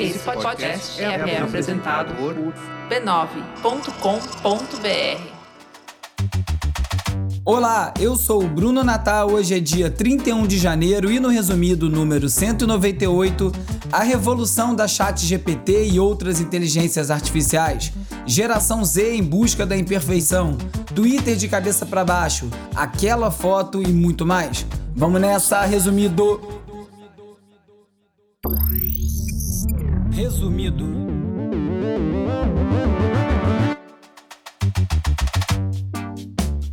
Esse podcast é, é apresentado por b9.com.br. Olá, eu sou o Bruno Natal. Hoje é dia 31 de janeiro e no resumido número 198, a revolução da Chat GPT e outras inteligências artificiais, geração Z em busca da imperfeição, Twitter de cabeça para baixo, aquela foto e muito mais. Vamos nessa, resumido. Resumido.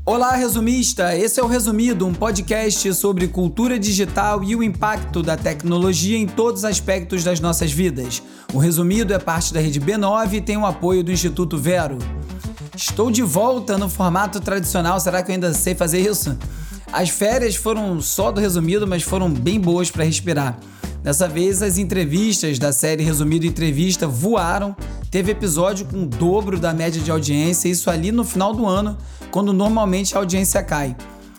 Olá, resumista! Esse é o Resumido, um podcast sobre cultura digital e o impacto da tecnologia em todos os aspectos das nossas vidas. O Resumido é parte da rede B9 e tem o apoio do Instituto Vero. Estou de volta no formato tradicional, será que eu ainda sei fazer isso? As férias foram só do Resumido, mas foram bem boas para respirar. Dessa vez, as entrevistas da série Resumido Entrevista voaram. Teve episódio com o dobro da média de audiência, isso ali no final do ano, quando normalmente a audiência cai.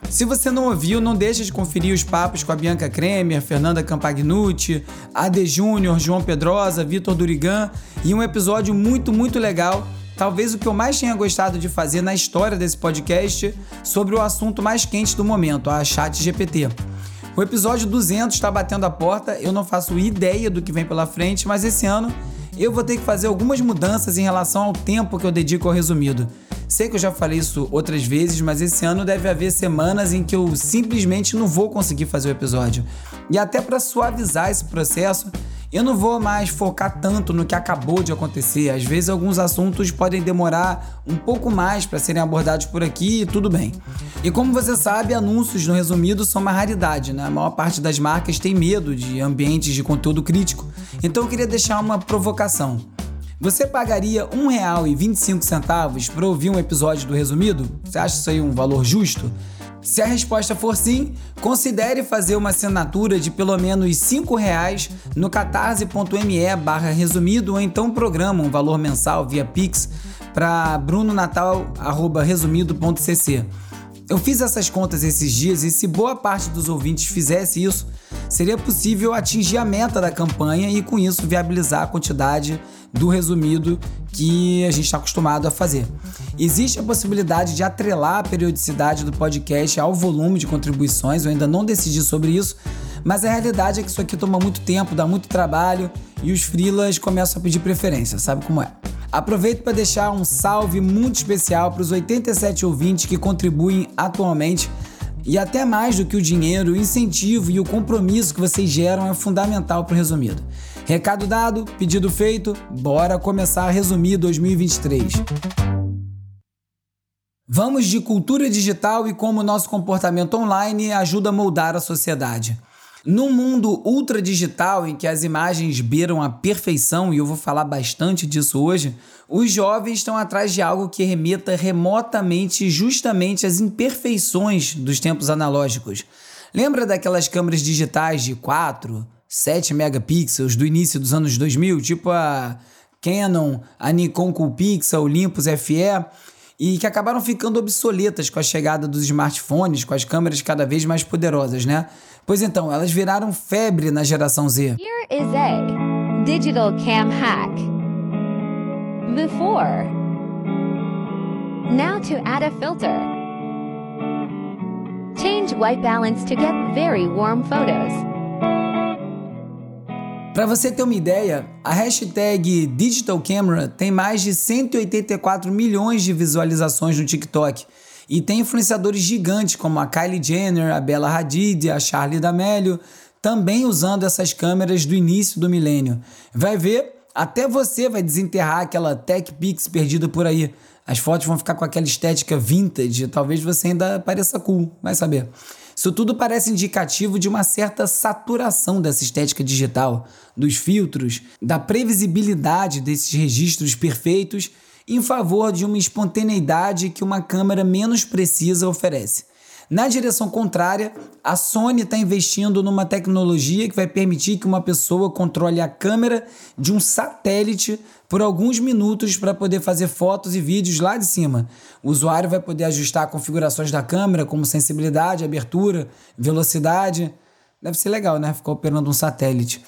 Se você não ouviu, não deixe de conferir os papos com a Bianca Kremer, Fernanda Campagnucci, Ade Júnior, João Pedrosa, Vitor Durigan e um episódio muito, muito legal, talvez o que eu mais tenha gostado de fazer na história desse podcast sobre o assunto mais quente do momento, a Chat GPT. O episódio 200 está batendo a porta, eu não faço ideia do que vem pela frente, mas esse ano eu vou ter que fazer algumas mudanças em relação ao tempo que eu dedico ao resumido. Sei que eu já falei isso outras vezes, mas esse ano deve haver semanas em que eu simplesmente não vou conseguir fazer o episódio. E até para suavizar esse processo, eu não vou mais focar tanto no que acabou de acontecer. Às vezes, alguns assuntos podem demorar um pouco mais para serem abordados por aqui e tudo bem. E como você sabe, anúncios no resumido são uma raridade, né? A maior parte das marcas tem medo de ambientes de conteúdo crítico. Então, eu queria deixar uma provocação. Você pagaria R$ 1,25 para ouvir um episódio do resumido? Você acha isso aí um valor justo? Se a resposta for sim, considere fazer uma assinatura de pelo menos R$ reais no catarse.me barra resumido ou então programa um valor mensal via Pix para brunonatal.resumido.cc. Eu fiz essas contas esses dias e se boa parte dos ouvintes fizesse isso, seria possível atingir a meta da campanha e com isso viabilizar a quantidade do resumido que a gente está acostumado a fazer. Existe a possibilidade de atrelar a periodicidade do podcast ao volume de contribuições, eu ainda não decidi sobre isso, mas a realidade é que isso aqui toma muito tempo, dá muito trabalho e os freelas começam a pedir preferência, sabe como é? Aproveito para deixar um salve muito especial para os 87 ouvintes que contribuem atualmente e até mais do que o dinheiro, o incentivo e o compromisso que vocês geram é fundamental para o resumido. Recado dado, pedido feito, bora começar a resumir 2023. Vamos de cultura digital e como nosso comportamento online ajuda a moldar a sociedade. Num mundo ultra digital em que as imagens beiram a perfeição, e eu vou falar bastante disso hoje, os jovens estão atrás de algo que remeta remotamente justamente às imperfeições dos tempos analógicos. Lembra daquelas câmeras digitais de 4, 7 megapixels do início dos anos 2000, tipo a Canon, a Nikon Coolpixel, Olympus FE, e que acabaram ficando obsoletas com a chegada dos smartphones, com as câmeras cada vez mais poderosas, né? Pois então, elas viraram febre na geração Z. Here is a digital cam hack. Before. Now to add a filter. Change white balance to get very warm photos. Para você ter uma ideia, a hashtag Digital Camera tem mais de 184 milhões de visualizações no TikTok e tem influenciadores gigantes como a Kylie Jenner, a Bella Hadid, a Charlie D'Amelio, também usando essas câmeras do início do milênio. Vai ver, até você vai desenterrar aquela Tech Pix perdida por aí. As fotos vão ficar com aquela estética vintage, talvez você ainda pareça cool, vai saber. Isso tudo parece indicativo de uma certa saturação dessa estética digital, dos filtros, da previsibilidade desses registros perfeitos em favor de uma espontaneidade que uma câmera menos precisa oferece. Na direção contrária, a Sony está investindo numa tecnologia que vai permitir que uma pessoa controle a câmera de um satélite por alguns minutos para poder fazer fotos e vídeos lá de cima. O usuário vai poder ajustar configurações da câmera, como sensibilidade, abertura, velocidade. Deve ser legal, né? Ficar operando um satélite.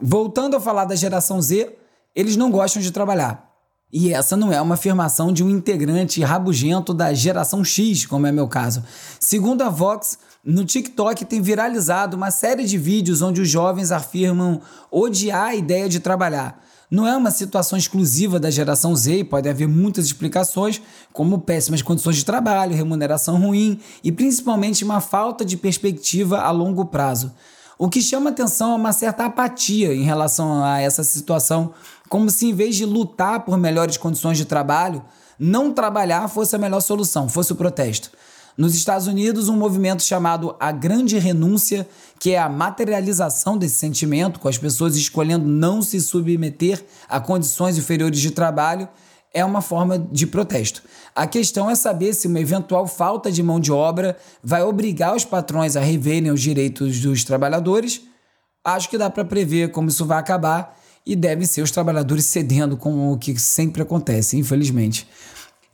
Voltando a falar da geração Z, eles não gostam de trabalhar. E essa não é uma afirmação de um integrante rabugento da geração X, como é meu caso. Segundo a Vox, no TikTok tem viralizado uma série de vídeos onde os jovens afirmam odiar a ideia de trabalhar. Não é uma situação exclusiva da geração Z e pode haver muitas explicações, como péssimas condições de trabalho, remuneração ruim e principalmente uma falta de perspectiva a longo prazo. O que chama atenção é uma certa apatia em relação a essa situação, como se em vez de lutar por melhores condições de trabalho, não trabalhar fosse a melhor solução, fosse o protesto. Nos Estados Unidos, um movimento chamado A Grande Renúncia, que é a materialização desse sentimento, com as pessoas escolhendo não se submeter a condições inferiores de trabalho, é uma forma de protesto. A questão é saber se uma eventual falta de mão de obra vai obrigar os patrões a reverem os direitos dos trabalhadores. Acho que dá para prever como isso vai acabar e devem ser os trabalhadores cedendo, como o que sempre acontece, infelizmente.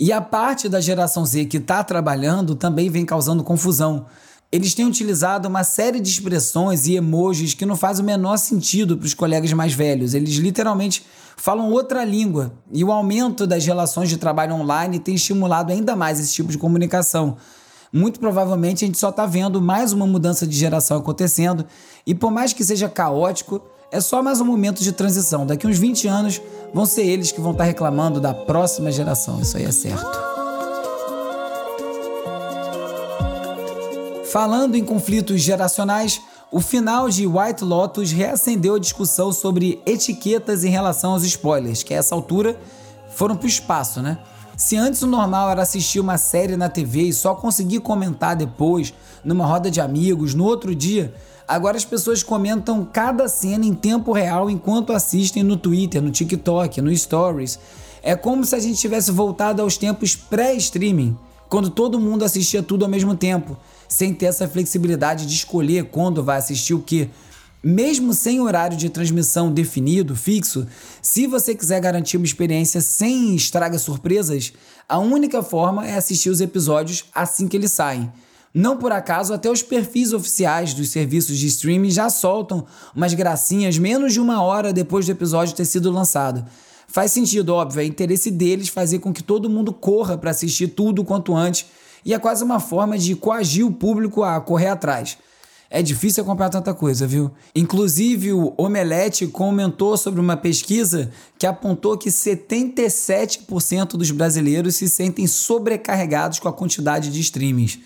E a parte da geração Z que está trabalhando também vem causando confusão. Eles têm utilizado uma série de expressões e emojis que não faz o menor sentido para os colegas mais velhos. Eles literalmente falam outra língua. E o aumento das relações de trabalho online tem estimulado ainda mais esse tipo de comunicação. Muito provavelmente a gente só está vendo mais uma mudança de geração acontecendo, e por mais que seja caótico, é só mais um momento de transição. Daqui uns 20 anos vão ser eles que vão estar reclamando da próxima geração. Isso aí é certo. Falando em conflitos geracionais, o final de White Lotus reacendeu a discussão sobre etiquetas em relação aos spoilers, que a essa altura foram para o espaço, né? Se antes o normal era assistir uma série na TV e só conseguir comentar depois, numa roda de amigos, no outro dia, Agora as pessoas comentam cada cena em tempo real enquanto assistem no Twitter, no TikTok, no Stories. É como se a gente tivesse voltado aos tempos pré-streaming, quando todo mundo assistia tudo ao mesmo tempo, sem ter essa flexibilidade de escolher quando vai assistir o que. Mesmo sem horário de transmissão definido, fixo, se você quiser garantir uma experiência sem estraga surpresas, a única forma é assistir os episódios assim que eles saem. Não por acaso, até os perfis oficiais dos serviços de streaming já soltam umas gracinhas menos de uma hora depois do episódio ter sido lançado. Faz sentido, óbvio, é interesse deles fazer com que todo mundo corra para assistir tudo quanto antes, e é quase uma forma de coagir o público a correr atrás. É difícil acompanhar tanta coisa, viu? Inclusive, o Omelete comentou sobre uma pesquisa que apontou que 77% dos brasileiros se sentem sobrecarregados com a quantidade de streamings.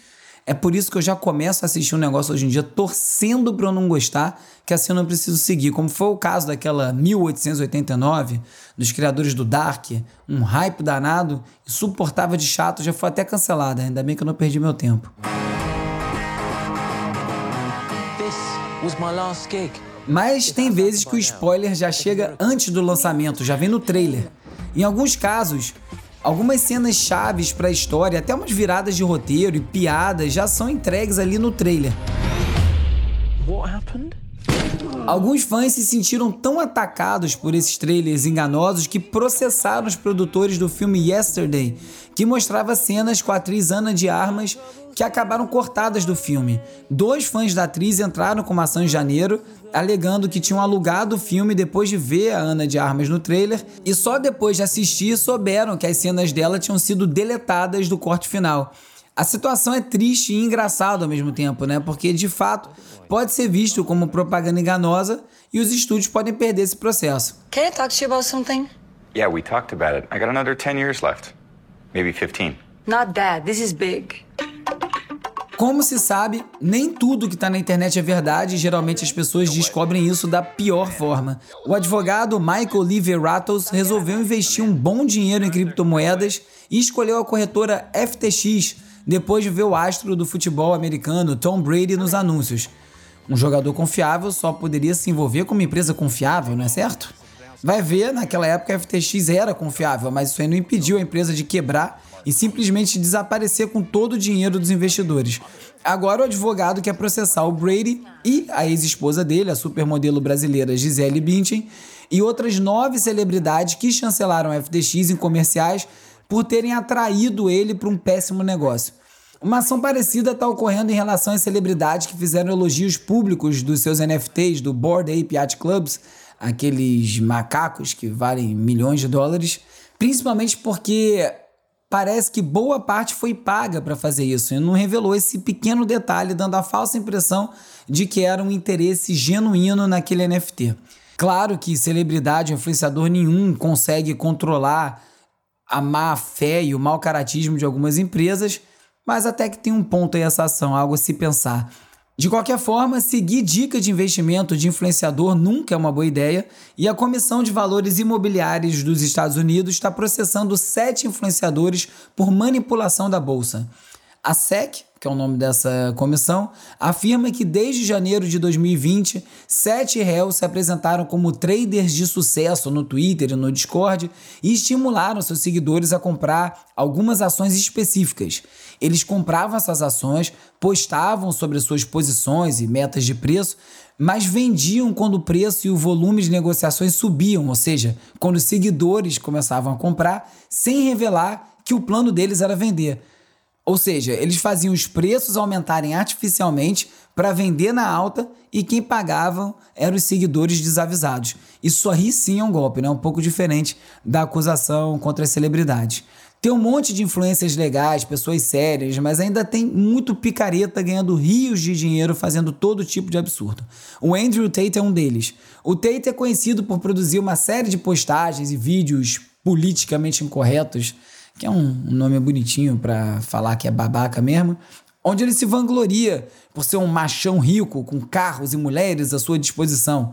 É por isso que eu já começo a assistir um negócio hoje em dia torcendo para eu não gostar, que assim eu não preciso seguir. Como foi o caso daquela 1889, dos criadores do Dark, um hype danado, insuportável de chato, já foi até cancelada. Ainda bem que eu não perdi meu tempo. Mas tem vezes que o spoiler já chega antes do lançamento, já vem no trailer. Em alguns casos, Algumas cenas chaves para a história, até umas viradas de roteiro e piadas já são entregues ali no trailer. Alguns fãs se sentiram tão atacados por esses trailers enganosos que processaram os produtores do filme Yesterday, que mostrava cenas com a atriz Ana de Armas que acabaram cortadas do filme. Dois fãs da atriz entraram com uma ação em janeiro, alegando que tinham alugado o filme depois de ver a Ana de Armas no trailer e só depois de assistir souberam que as cenas dela tinham sido deletadas do corte final. A situação é triste e engraçada ao mesmo tempo, né? Porque de fato pode ser visto como propaganda enganosa e os estúdios podem perder esse processo. Can I talk to you about something? Yeah, we talked about it. I got another 10 years left. Maybe 15. Not that. This is big. Como se sabe, nem tudo que está na internet é verdade e geralmente as pessoas descobrem isso da pior forma. O advogado Michael Liveratos resolveu investir um bom dinheiro em criptomoedas e escolheu a corretora FTX depois de ver o astro do futebol americano Tom Brady nos anúncios. Um jogador confiável só poderia se envolver com uma empresa confiável, não é certo? Vai ver, naquela época a FTX era confiável, mas isso aí não impediu a empresa de quebrar e simplesmente desaparecer com todo o dinheiro dos investidores. Agora o advogado quer processar o Brady e a ex-esposa dele, a supermodelo brasileira Gisele Bündchen, e outras nove celebridades que chancelaram a FTX em comerciais por terem atraído ele para um péssimo negócio. Uma ação parecida está ocorrendo em relação às celebridades que fizeram elogios públicos dos seus NFTs do Board Ape Yacht Clubs aqueles macacos que valem milhões de dólares, principalmente porque parece que boa parte foi paga para fazer isso e não revelou esse pequeno detalhe, dando a falsa impressão de que era um interesse genuíno naquele NFT. Claro que celebridade influenciador nenhum consegue controlar a má fé e o mau caratismo de algumas empresas, mas até que tem um ponto aí essa ação, algo a se pensar. De qualquer forma, seguir dica de investimento de influenciador nunca é uma boa ideia, e a Comissão de Valores Imobiliários dos Estados Unidos está processando sete influenciadores por manipulação da bolsa. A SEC, que é o nome dessa comissão, afirma que desde janeiro de 2020, sete réus se apresentaram como traders de sucesso no Twitter e no Discord e estimularam seus seguidores a comprar algumas ações específicas. Eles compravam essas ações, postavam sobre suas posições e metas de preço, mas vendiam quando o preço e o volume de negociações subiam, ou seja, quando os seguidores começavam a comprar, sem revelar que o plano deles era vender. Ou seja, eles faziam os preços aumentarem artificialmente para vender na alta e quem pagavam eram os seguidores desavisados. Isso aí sim é um golpe, né? um pouco diferente da acusação contra as celebridades. Tem um monte de influências legais, pessoas sérias, mas ainda tem muito picareta ganhando rios de dinheiro fazendo todo tipo de absurdo. O Andrew Tate é um deles. O Tate é conhecido por produzir uma série de postagens e vídeos politicamente incorretos que é um nome bonitinho para falar que é babaca mesmo, onde ele se vangloria por ser um machão rico com carros e mulheres à sua disposição.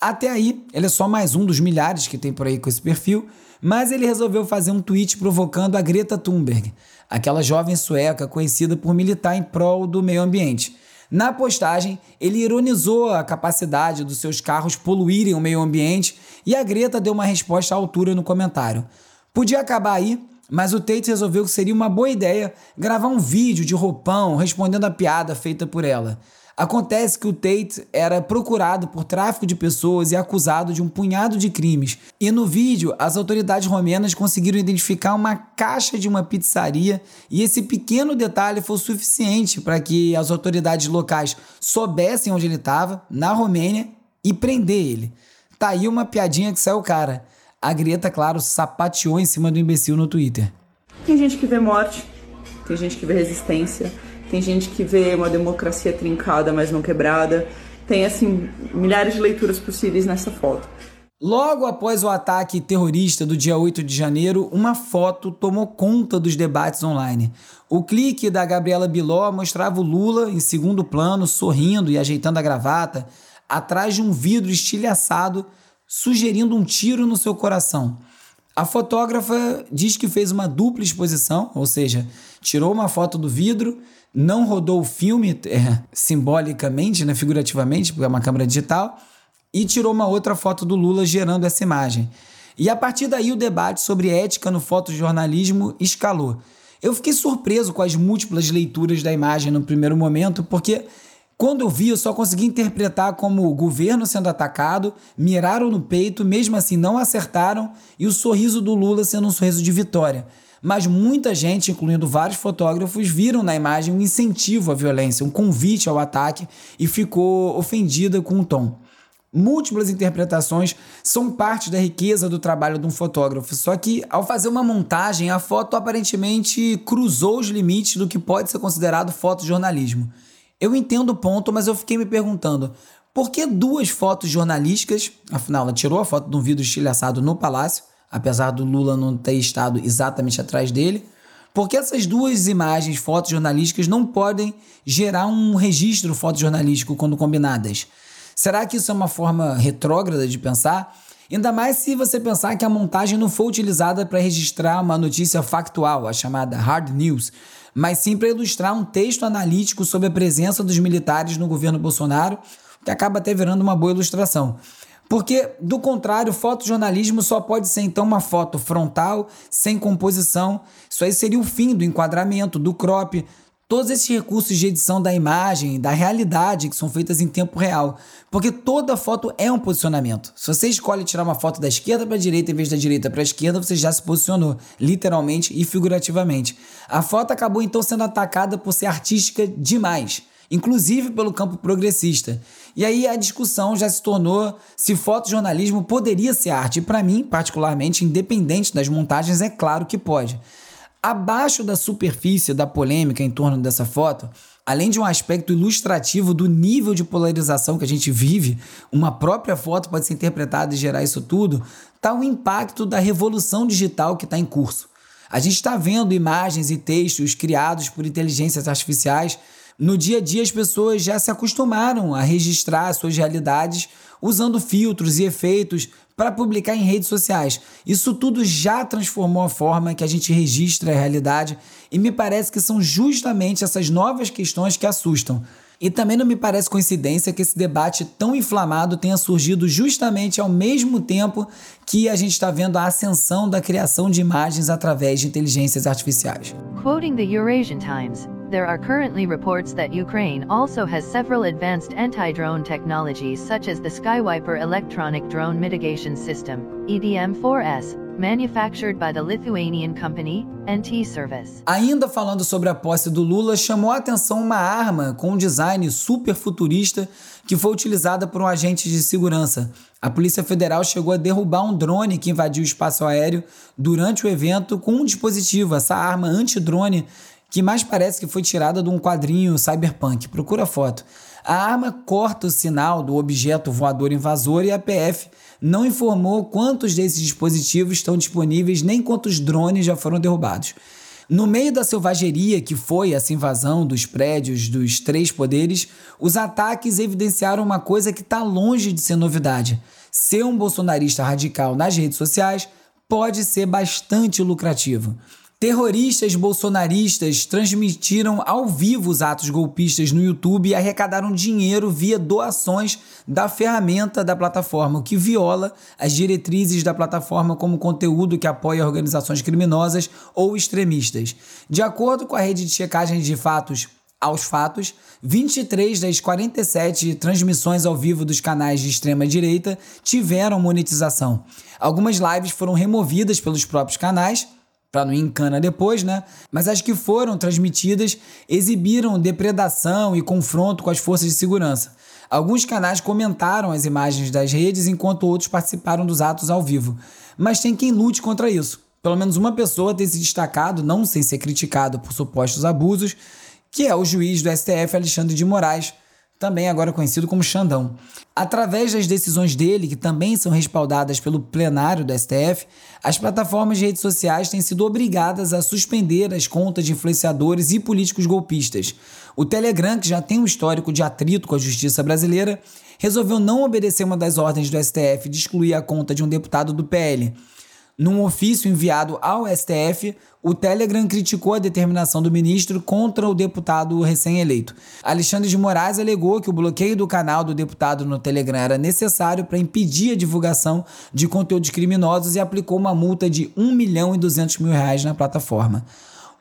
Até aí, ele é só mais um dos milhares que tem por aí com esse perfil, mas ele resolveu fazer um tweet provocando a Greta Thunberg, aquela jovem sueca conhecida por militar em prol do meio ambiente. Na postagem, ele ironizou a capacidade dos seus carros poluírem o meio ambiente e a Greta deu uma resposta à altura no comentário. Podia acabar aí, mas o Tate resolveu que seria uma boa ideia gravar um vídeo de roupão respondendo a piada feita por ela. Acontece que o Tate era procurado por tráfico de pessoas e acusado de um punhado de crimes. E no vídeo, as autoridades romenas conseguiram identificar uma caixa de uma pizzaria, e esse pequeno detalhe foi suficiente para que as autoridades locais soubessem onde ele estava, na Romênia, e prender ele. Tá aí uma piadinha que saiu cara. A Greta, claro, sapateou em cima do imbecil no Twitter. Tem gente que vê morte, tem gente que vê resistência, tem gente que vê uma democracia trincada, mas não quebrada. Tem, assim, milhares de leituras possíveis nessa foto. Logo após o ataque terrorista do dia 8 de janeiro, uma foto tomou conta dos debates online. O clique da Gabriela Biló mostrava o Lula em segundo plano, sorrindo e ajeitando a gravata, atrás de um vidro estilhaçado sugerindo um tiro no seu coração. A fotógrafa diz que fez uma dupla exposição, ou seja, tirou uma foto do vidro, não rodou o filme é, simbolicamente, né, figurativamente, porque é uma câmera digital, e tirou uma outra foto do Lula gerando essa imagem. E a partir daí o debate sobre ética no fotojornalismo escalou. Eu fiquei surpreso com as múltiplas leituras da imagem no primeiro momento, porque quando eu vi, eu só consegui interpretar como o governo sendo atacado, miraram no peito, mesmo assim não acertaram, e o sorriso do Lula sendo um sorriso de vitória. Mas muita gente, incluindo vários fotógrafos, viram na imagem um incentivo à violência, um convite ao ataque e ficou ofendida com o tom. Múltiplas interpretações são parte da riqueza do trabalho de um fotógrafo, só que ao fazer uma montagem, a foto aparentemente cruzou os limites do que pode ser considerado fotojornalismo. Eu entendo o ponto, mas eu fiquei me perguntando por que duas fotos jornalísticas? Afinal, ela tirou a foto de um vidro estilhaçado no palácio, apesar do Lula não ter estado exatamente atrás dele. Por que essas duas imagens fotojornalísticas não podem gerar um registro fotojornalístico quando combinadas? Será que isso é uma forma retrógrada de pensar? Ainda mais se você pensar que a montagem não foi utilizada para registrar uma notícia factual, a chamada hard news, mas sim para ilustrar um texto analítico sobre a presença dos militares no governo Bolsonaro, que acaba até virando uma boa ilustração. Porque, do contrário, fotojornalismo só pode ser então uma foto frontal, sem composição. Isso aí seria o fim do enquadramento, do crop, todos esses recursos de edição da imagem, da realidade, que são feitas em tempo real. Porque toda foto é um posicionamento. Se você escolhe tirar uma foto da esquerda para a direita em vez da direita para a esquerda, você já se posicionou, literalmente e figurativamente. A foto acabou então sendo atacada por ser artística demais. inclusive pelo campo progressista. E aí a discussão já se tornou se fotojornalismo poderia ser arte. E para mim, particularmente, independente das montagens, é claro que pode. Abaixo da superfície da polêmica em torno dessa foto, além de um aspecto ilustrativo do nível de polarização que a gente vive, uma própria foto pode ser interpretada e gerar isso tudo, está o impacto da revolução digital que está em curso. A gente está vendo imagens e textos criados por inteligências artificiais no dia a dia, as pessoas já se acostumaram a registrar suas realidades usando filtros e efeitos para publicar em redes sociais. Isso tudo já transformou a forma que a gente registra a realidade e me parece que são justamente essas novas questões que assustam. E também não me parece coincidência que esse debate tão inflamado tenha surgido justamente ao mesmo tempo que a gente está vendo a ascensão da criação de imagens através de inteligências artificiais. Quoting the Eurasian Times, there are currently reports that Ukraine also has several advanced anti-drone technologies such as the Skywiper electronic drone mitigation system, EDM-4S, manufactured by the Lithuanian company NT Service. Ainda falando sobre a posse do Lula, chamou a atenção uma arma com um design super futurista que foi utilizada por um agente de segurança. A Polícia Federal chegou a derrubar um drone que invadiu o espaço aéreo durante o evento com um dispositivo, essa arma anti-drone que mais parece que foi tirada de um quadrinho cyberpunk. Procura a foto. A arma corta o sinal do objeto voador invasor e a PF não informou quantos desses dispositivos estão disponíveis nem quantos drones já foram derrubados. No meio da selvageria que foi essa invasão dos prédios dos três poderes, os ataques evidenciaram uma coisa que está longe de ser novidade. Ser um bolsonarista radical nas redes sociais pode ser bastante lucrativo. Terroristas bolsonaristas transmitiram ao vivo os atos golpistas no YouTube e arrecadaram dinheiro via doações da ferramenta da plataforma, o que viola as diretrizes da plataforma como conteúdo que apoia organizações criminosas ou extremistas. De acordo com a rede de checagem de fatos aos fatos, 23 das 47 transmissões ao vivo dos canais de extrema direita tiveram monetização. Algumas lives foram removidas pelos próprios canais para não ir em cana depois, né? Mas as que foram transmitidas exibiram depredação e confronto com as forças de segurança. Alguns canais comentaram as imagens das redes, enquanto outros participaram dos atos ao vivo. Mas tem quem lute contra isso. Pelo menos uma pessoa tem se destacado, não sem ser criticado por supostos abusos, que é o juiz do STF Alexandre de Moraes, também agora conhecido como Xandão. Através das decisões dele, que também são respaldadas pelo plenário do STF, as plataformas de redes sociais têm sido obrigadas a suspender as contas de influenciadores e políticos golpistas. O Telegram, que já tem um histórico de atrito com a justiça brasileira, resolveu não obedecer uma das ordens do STF de excluir a conta de um deputado do PL. Num ofício enviado ao STF, o Telegram criticou a determinação do ministro contra o deputado recém-eleito. Alexandre de Moraes alegou que o bloqueio do canal do deputado no Telegram era necessário para impedir a divulgação de conteúdos criminosos e aplicou uma multa de 1 milhão e 200 mil reais na plataforma.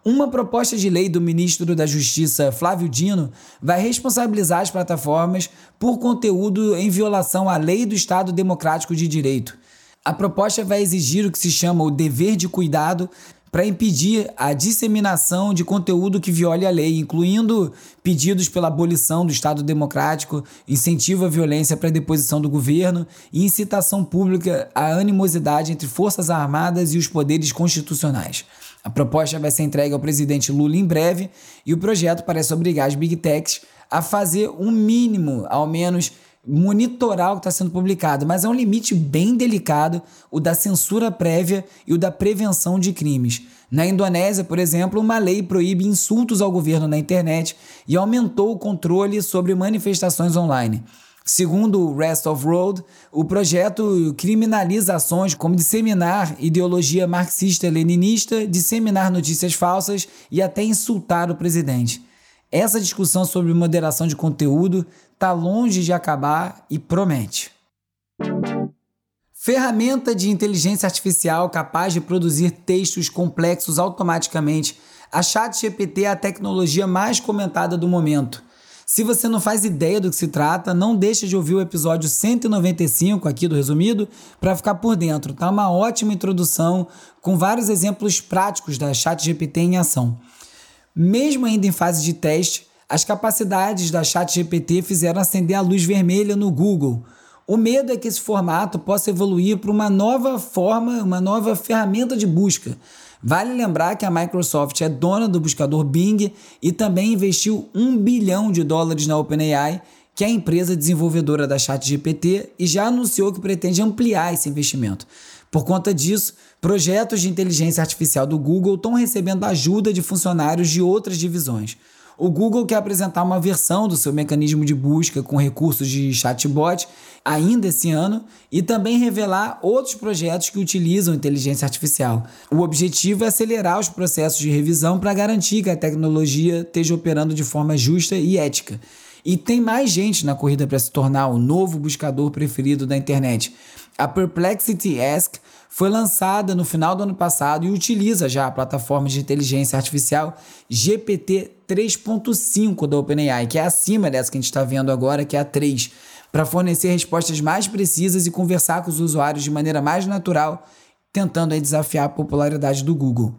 Uma proposta de lei do ministro da Justiça, Flávio Dino, vai responsabilizar as plataformas por conteúdo em violação à lei do Estado Democrático de Direito. A proposta vai exigir o que se chama o dever de cuidado para impedir a disseminação de conteúdo que viole a lei, incluindo pedidos pela abolição do Estado Democrático, incentivo à violência para a deposição do governo e incitação pública à animosidade entre Forças Armadas e os poderes constitucionais. A proposta vai ser entregue ao presidente Lula em breve e o projeto parece obrigar as big techs a fazer um mínimo, ao menos, monitorar o que está sendo publicado, mas é um limite bem delicado o da censura prévia e o da prevenção de crimes. Na Indonésia, por exemplo, uma lei proíbe insultos ao governo na internet e aumentou o controle sobre manifestações online. Segundo o Rest of Road, o projeto criminaliza ações como disseminar ideologia marxista-leninista, disseminar notícias falsas e até insultar o presidente. Essa discussão sobre moderação de conteúdo está longe de acabar e promete. Ferramenta de inteligência artificial capaz de produzir textos complexos automaticamente. A ChatGPT é a tecnologia mais comentada do momento. Se você não faz ideia do que se trata, não deixe de ouvir o episódio 195 aqui do Resumido para ficar por dentro. Tá uma ótima introdução com vários exemplos práticos da ChatGPT em ação. Mesmo ainda em fase de teste, as capacidades da ChatGPT fizeram acender a luz vermelha no Google. O medo é que esse formato possa evoluir para uma nova forma, uma nova ferramenta de busca. Vale lembrar que a Microsoft é dona do buscador Bing e também investiu um bilhão de dólares na OpenAI, que é a empresa desenvolvedora da ChatGPT, e já anunciou que pretende ampliar esse investimento. Por conta disso, projetos de inteligência artificial do Google estão recebendo ajuda de funcionários de outras divisões. O Google quer apresentar uma versão do seu mecanismo de busca com recursos de chatbot ainda esse ano e também revelar outros projetos que utilizam inteligência artificial. O objetivo é acelerar os processos de revisão para garantir que a tecnologia esteja operando de forma justa e ética. E tem mais gente na corrida para se tornar o novo buscador preferido da internet. A Perplexity Ask foi lançada no final do ano passado e utiliza já a plataforma de inteligência artificial GPT 3.5 da OpenAI, que é acima dessa que a gente está vendo agora, que é a 3, para fornecer respostas mais precisas e conversar com os usuários de maneira mais natural, tentando desafiar a popularidade do Google.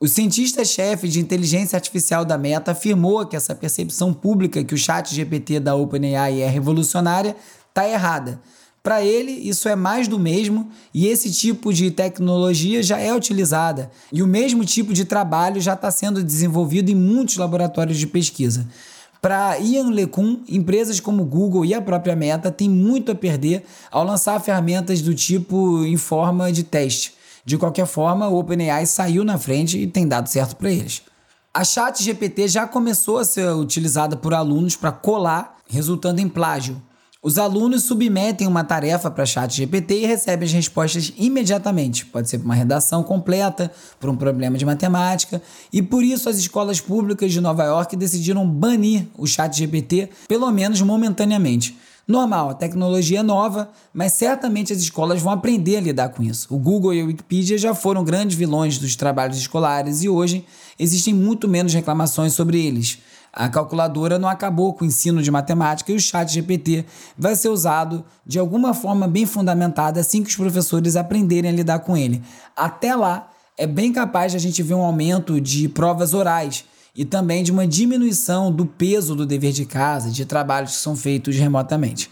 O cientista-chefe de inteligência artificial da Meta afirmou que essa percepção pública que o chat GPT da OpenAI é revolucionária está errada. Para ele, isso é mais do mesmo e esse tipo de tecnologia já é utilizada e o mesmo tipo de trabalho já está sendo desenvolvido em muitos laboratórios de pesquisa. Para Ian LeCun, empresas como Google e a própria Meta têm muito a perder ao lançar ferramentas do tipo em forma de teste. De qualquer forma, o OpenAI saiu na frente e tem dado certo para eles. A ChatGPT já começou a ser utilizada por alunos para colar, resultando em plágio. Os alunos submetem uma tarefa para ChatGPT e recebem as respostas imediatamente. Pode ser para uma redação completa, para um problema de matemática, e por isso as escolas públicas de Nova York decidiram banir o ChatGPT, pelo menos momentaneamente. Normal, a tecnologia é nova, mas certamente as escolas vão aprender a lidar com isso. O Google e a Wikipedia já foram grandes vilões dos trabalhos escolares e hoje existem muito menos reclamações sobre eles. A calculadora não acabou com o ensino de matemática e o chat GPT vai ser usado de alguma forma bem fundamentada assim que os professores aprenderem a lidar com ele. Até lá, é bem capaz de a gente ver um aumento de provas orais e também de uma diminuição do peso do dever de casa, de trabalhos que são feitos remotamente.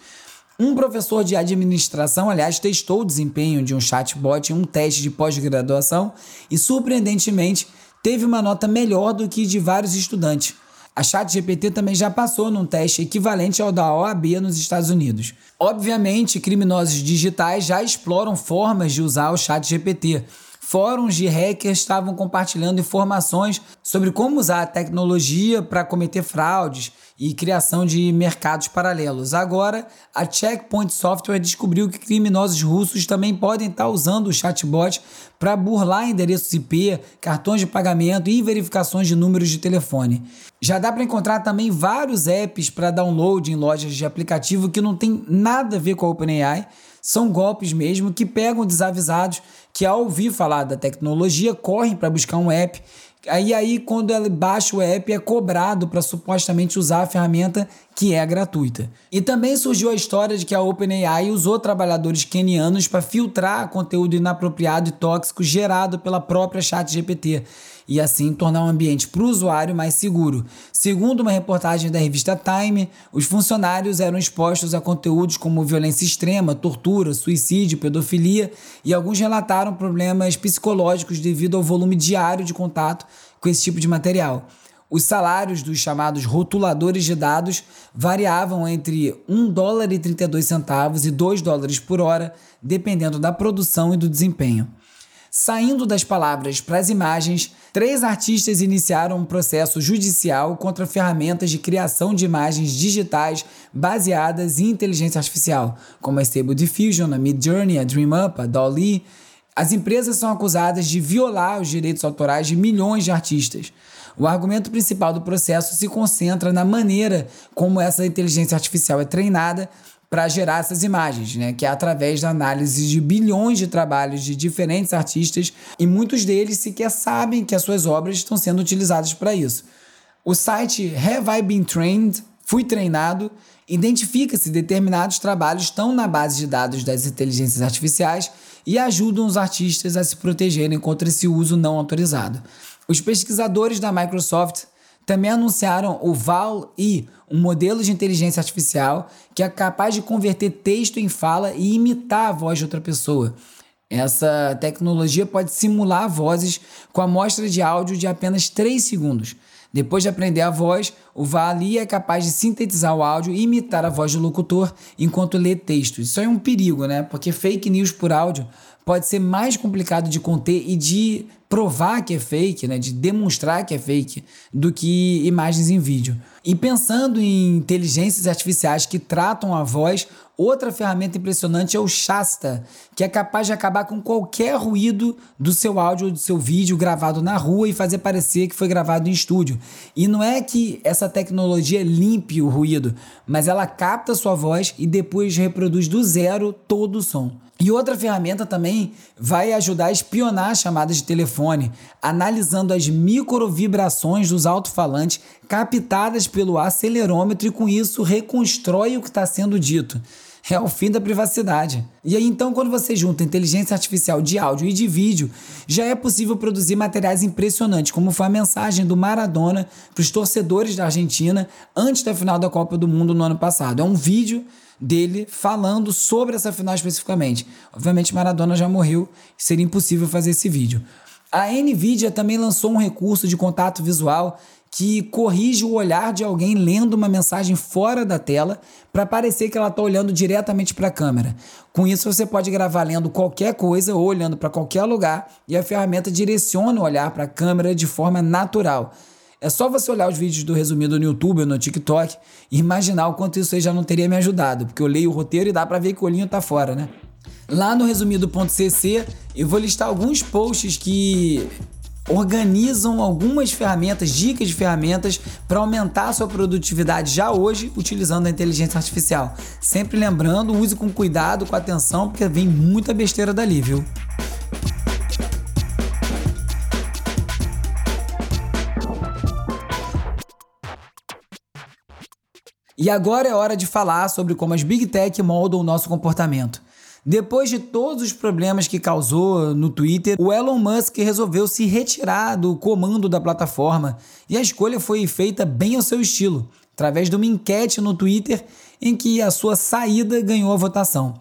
Um professor de administração, aliás, testou o desempenho de um chatbot em um teste de pós-graduação e, surpreendentemente, teve uma nota melhor do que de vários estudantes. A ChatGPT também já passou num teste equivalente ao da OAB nos Estados Unidos. Obviamente, criminosos digitais já exploram formas de usar o ChatGPT. Fóruns de hackers estavam compartilhando informações sobre como usar a tecnologia para cometer fraudes e criação de mercados paralelos. Agora, a Checkpoint Software descobriu que criminosos russos também podem estar usando o chatbot para burlar endereços IP, cartões de pagamento e verificações de números de telefone. Já dá para encontrar também vários apps para download em lojas de aplicativo que não tem nada a ver com a OpenAI. São golpes mesmo que pegam desavisados que, ao ouvir falar da tecnologia, correm para buscar um app Aí, aí, quando ele baixa o app, é cobrado para supostamente usar a ferramenta que é gratuita. E também surgiu a história de que a OpenAI usou trabalhadores kenianos para filtrar conteúdo inapropriado e tóxico gerado pela própria ChatGPT e assim tornar o um ambiente para o usuário mais seguro. Segundo uma reportagem da revista Time, os funcionários eram expostos a conteúdos como violência extrema, tortura, suicídio, pedofilia e alguns relataram problemas psicológicos devido ao volume diário de contato com esse tipo de material. Os salários dos chamados rotuladores de dados variavam entre 1 dólar e 32 centavos e 2 dólares por hora, dependendo da produção e do desempenho. Saindo das palavras para as imagens, três artistas iniciaram um processo judicial contra ferramentas de criação de imagens digitais baseadas em inteligência artificial, como a Stable Diffusion, a Midjourney, a DreamUp, a Dolly. As empresas são acusadas de violar os direitos autorais de milhões de artistas. O argumento principal do processo se concentra na maneira como essa inteligência artificial é treinada para gerar essas imagens, né? que é através da análise de bilhões de trabalhos de diferentes artistas e muitos deles sequer sabem que as suas obras estão sendo utilizadas para isso. O site Have I Been Trained? Fui treinado identifica se determinados trabalhos estão na base de dados das inteligências artificiais e ajudam os artistas a se protegerem contra esse uso não autorizado. Os pesquisadores da Microsoft também anunciaram o Val-E, um modelo de inteligência artificial que é capaz de converter texto em fala e imitar a voz de outra pessoa. Essa tecnologia pode simular vozes com amostra de áudio de apenas 3 segundos. Depois de aprender a voz, o Vali é capaz de sintetizar o áudio e imitar a voz do locutor enquanto lê textos. Isso é um perigo, né? Porque fake news por áudio pode ser mais complicado de conter e de provar que é fake, né, de demonstrar que é fake, do que imagens em vídeo. E pensando em inteligências artificiais que tratam a voz, outra ferramenta impressionante é o Shasta, que é capaz de acabar com qualquer ruído do seu áudio ou do seu vídeo gravado na rua e fazer parecer que foi gravado em estúdio. E não é que essa tecnologia limpe o ruído, mas ela capta sua voz e depois reproduz do zero todo o som. E outra ferramenta também vai ajudar a espionar chamadas de telefone, analisando as microvibrações dos alto-falantes captadas pelo acelerômetro e com isso reconstrói o que está sendo dito. É o fim da privacidade. E aí então, quando você junta inteligência artificial de áudio e de vídeo, já é possível produzir materiais impressionantes, como foi a mensagem do Maradona para os torcedores da Argentina antes da final da Copa do Mundo no ano passado. É um vídeo dele falando sobre essa final especificamente. Obviamente, Maradona já morreu, seria impossível fazer esse vídeo. A Nvidia também lançou um recurso de contato visual que corrige o olhar de alguém lendo uma mensagem fora da tela para parecer que ela está olhando diretamente para a câmera. Com isso, você pode gravar lendo qualquer coisa ou olhando para qualquer lugar e a ferramenta direciona o olhar para a câmera de forma natural. É só você olhar os vídeos do resumido no YouTube ou no TikTok e imaginar o quanto isso aí já não teria me ajudado, porque eu leio o roteiro e dá para ver que o olhinho tá fora, né? Lá no resumido.cc eu vou listar alguns posts que organizam algumas ferramentas, dicas de ferramentas para aumentar a sua produtividade já hoje utilizando a inteligência artificial. Sempre lembrando, use com cuidado, com atenção, porque vem muita besteira dali, viu? E agora é hora de falar sobre como as Big Tech moldam o nosso comportamento. Depois de todos os problemas que causou no Twitter, o Elon Musk resolveu se retirar do comando da plataforma e a escolha foi feita bem ao seu estilo, através de uma enquete no Twitter em que a sua saída ganhou a votação.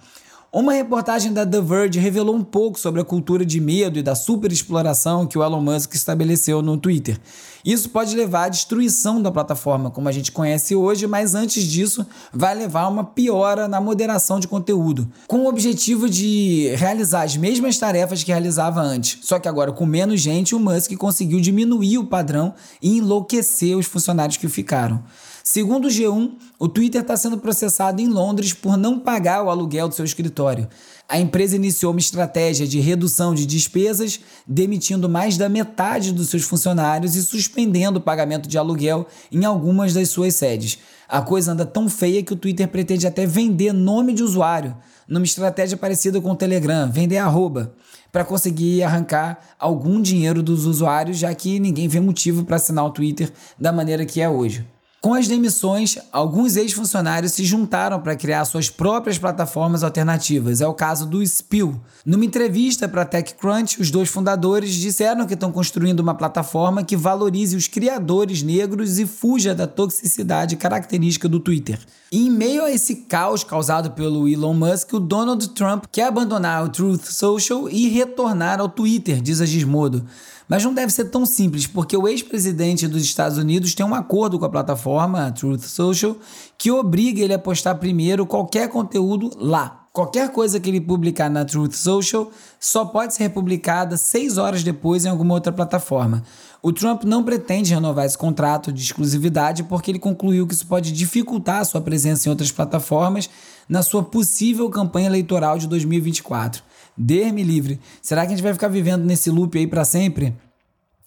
Uma reportagem da The Verge revelou um pouco sobre a cultura de medo e da superexploração que o Elon Musk estabeleceu no Twitter. Isso pode levar à destruição da plataforma como a gente conhece hoje, mas antes disso vai levar a uma piora na moderação de conteúdo, com o objetivo de realizar as mesmas tarefas que realizava antes. Só que agora com menos gente, o Musk conseguiu diminuir o padrão e enlouquecer os funcionários que ficaram. Segundo o G1, o Twitter está sendo processado em Londres por não pagar o aluguel do seu escritório. A empresa iniciou uma estratégia de redução de despesas, demitindo mais da metade dos seus funcionários e suspendendo o pagamento de aluguel em algumas das suas sedes. A coisa anda tão feia que o Twitter pretende até vender nome de usuário, numa estratégia parecida com o Telegram, vender arroba, para conseguir arrancar algum dinheiro dos usuários, já que ninguém vê motivo para assinar o Twitter da maneira que é hoje. Com as demissões, alguns ex-funcionários se juntaram para criar suas próprias plataformas alternativas. É o caso do Spill. Numa entrevista para TechCrunch, os dois fundadores disseram que estão construindo uma plataforma que valorize os criadores negros e fuja da toxicidade característica do Twitter. E em meio a esse caos causado pelo Elon Musk, o Donald Trump quer abandonar o Truth Social e retornar ao Twitter, diz a Gizmodo. Mas não deve ser tão simples, porque o ex-presidente dos Estados Unidos tem um acordo com a plataforma Truth Social que obriga ele a postar primeiro qualquer conteúdo lá. Qualquer coisa que ele publicar na Truth Social só pode ser republicada seis horas depois em alguma outra plataforma. O Trump não pretende renovar esse contrato de exclusividade porque ele concluiu que isso pode dificultar a sua presença em outras plataformas na sua possível campanha eleitoral de 2024. Dê-me livre. Será que a gente vai ficar vivendo nesse loop aí para sempre?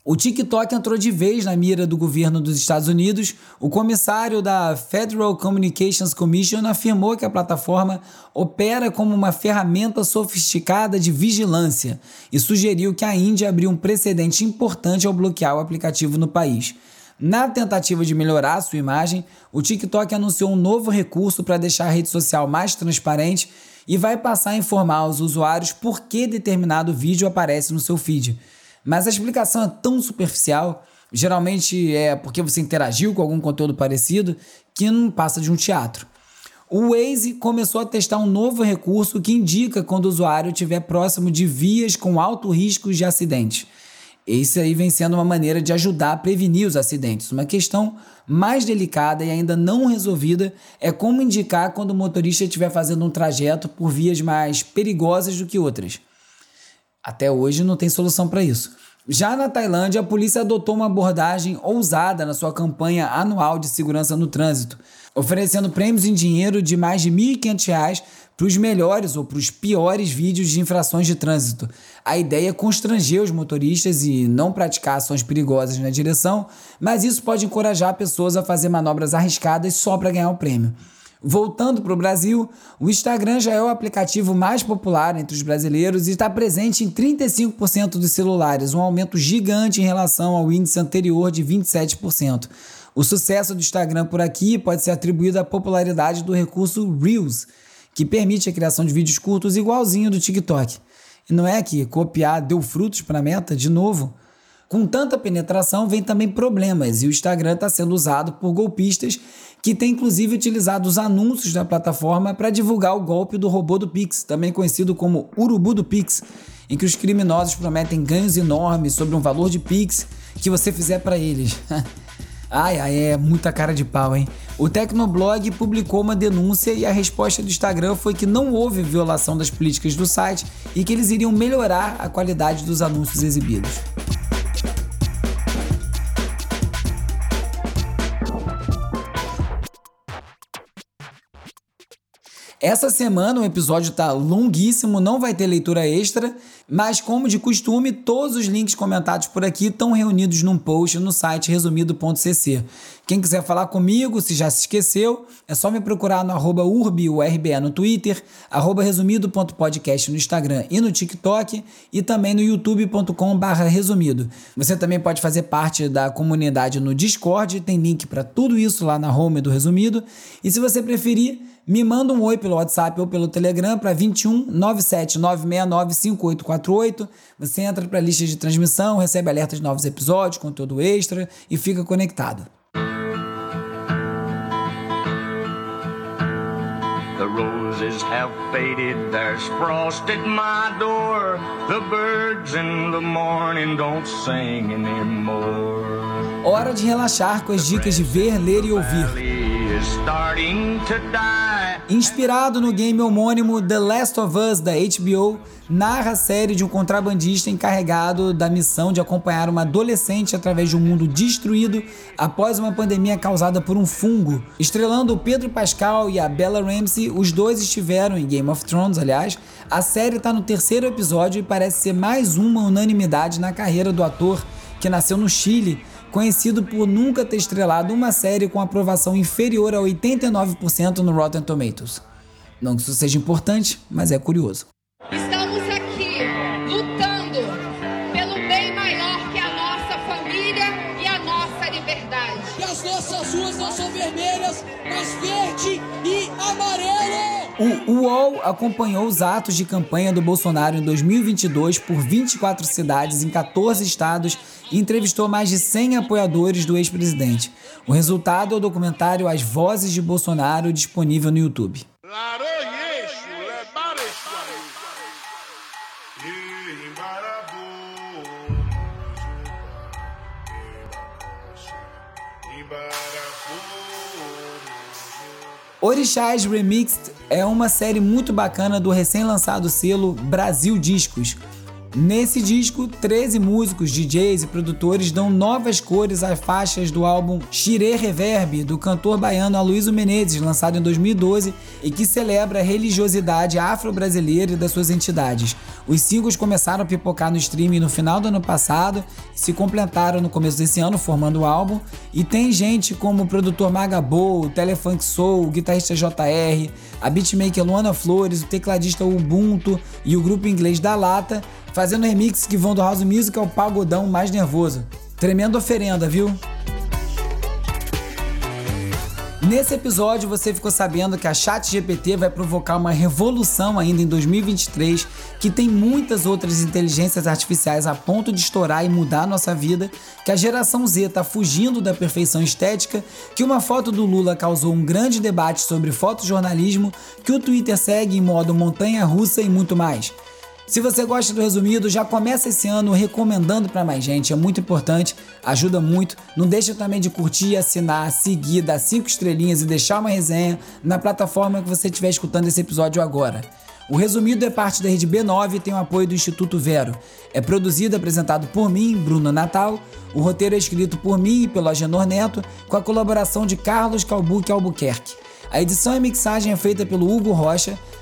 O TikTok entrou de vez na mira do governo dos Estados Unidos. O comissário da Federal Communications Commission afirmou que a plataforma opera como uma ferramenta sofisticada de vigilância e sugeriu que a Índia abriu um precedente importante ao bloquear o aplicativo no país. Na tentativa de melhorar sua imagem, o TikTok anunciou um novo recurso para deixar a rede social mais transparente e vai passar a informar aos usuários por que determinado vídeo aparece no seu feed. Mas a explicação é tão superficial Geralmente é porque você interagiu com algum conteúdo parecido que não passa de um teatro. O Waze começou a testar um novo recurso que indica quando o usuário estiver próximo de vias com alto risco de acidente. Esse aí vem sendo uma maneira de ajudar a prevenir os acidentes. Uma questão mais delicada e ainda não resolvida é como indicar quando o motorista estiver fazendo um trajeto por vias mais perigosas do que outras. Até hoje não tem solução para isso. Já na Tailândia, a polícia adotou uma abordagem ousada na sua campanha anual de segurança no trânsito, oferecendo prêmios em dinheiro de mais de R$ 1.500 para os melhores ou para os piores vídeos de infrações de trânsito. A ideia é constranger os motoristas e não praticar ações perigosas na direção, mas isso pode encorajar pessoas a fazer manobras arriscadas só para ganhar o prêmio. Voltando para o Brasil, o Instagram já é o aplicativo mais popular entre os brasileiros e está presente em 35% dos celulares, um aumento gigante em relação ao índice anterior de 27%. O sucesso do Instagram por aqui pode ser atribuído à popularidade do recurso Reels, que permite a criação de vídeos curtos igualzinho do TikTok. E não é que copiar deu frutos para a meta de novo? Com tanta penetração, vem também problemas, e o Instagram está sendo usado por golpistas que têm inclusive utilizado os anúncios da plataforma para divulgar o golpe do robô do Pix, também conhecido como Urubu do Pix, em que os criminosos prometem ganhos enormes sobre um valor de Pix que você fizer para eles. ai, ai, é muita cara de pau, hein? O Tecnoblog publicou uma denúncia e a resposta do Instagram foi que não houve violação das políticas do site e que eles iriam melhorar a qualidade dos anúncios exibidos. Essa semana o episódio tá longuíssimo, não vai ter leitura extra, mas como de costume, todos os links comentados por aqui estão reunidos num post no site resumido.cc. Quem quiser falar comigo, se já se esqueceu, é só me procurar no arroba no Twitter, arroba resumido.podcast no Instagram e no TikTok e também no youtube.com barra resumido. Você também pode fazer parte da comunidade no Discord, tem link para tudo isso lá na home do Resumido. E se você preferir, me manda um oi pelo WhatsApp ou pelo Telegram para 21 97 969 5848. Você entra para a lista de transmissão, recebe alertas de novos episódios, conteúdo extra e fica conectado. The roses have faded, there's frost at my door. The birds in the morning don't sing anymore. Hora de relaxar com as dicas de ver, ler e ouvir. Inspirado no game homônimo The Last of Us da HBO, narra a série de um contrabandista encarregado da missão de acompanhar uma adolescente através de um mundo destruído após uma pandemia causada por um fungo. Estrelando o Pedro Pascal e a Bella Ramsey, os dois estiveram em Game of Thrones, aliás. A série está no terceiro episódio e parece ser mais uma unanimidade na carreira do ator que nasceu no Chile conhecido por nunca ter estrelado uma série com aprovação inferior a 89% no Rotten Tomatoes. Não que isso seja importante, mas é curioso. Estamos O UOL acompanhou os atos de campanha do Bolsonaro em 2022 por 24 cidades em 14 estados e entrevistou mais de 100 apoiadores do ex-presidente. O resultado é o documentário As Vozes de Bolsonaro, disponível no YouTube. Orixás Remixed é uma série muito bacana do recém-lançado selo Brasil Discos. Nesse disco, 13 músicos, DJs e produtores dão novas cores às faixas do álbum Xirê Reverb, do cantor baiano Aloysio Menezes, lançado em 2012 e que celebra a religiosidade afro-brasileira e das suas entidades. Os singles começaram a pipocar no streaming no final do ano passado, se completaram no começo desse ano, formando o álbum, e tem gente como o produtor Magabo, o Telefunk Soul, o guitarrista JR, a beatmaker Luana Flores, o tecladista Ubuntu e o grupo inglês da Lata, fazendo remixes que vão do house music ao pagodão mais nervoso. Tremenda oferenda, viu? nesse episódio você ficou sabendo que a ChatGPT vai provocar uma revolução ainda em 2023, que tem muitas outras inteligências artificiais a ponto de estourar e mudar a nossa vida, que a geração Z está fugindo da perfeição estética, que uma foto do Lula causou um grande debate sobre fotojornalismo, que o Twitter segue em modo montanha-russa e muito mais. Se você gosta do resumido, já começa esse ano recomendando para mais gente, é muito importante, ajuda muito. Não deixa também de curtir, assinar, seguir, dar cinco estrelinhas e deixar uma resenha na plataforma que você estiver escutando esse episódio agora. O resumido é parte da rede B9 e tem o apoio do Instituto Vero. É produzido e apresentado por mim, Bruno Natal. O roteiro é escrito por mim e pelo Agenor Neto, com a colaboração de Carlos Calbuque Albuquerque. A edição e mixagem é feita pelo Hugo Rocha.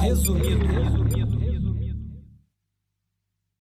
Resumido. Resumido.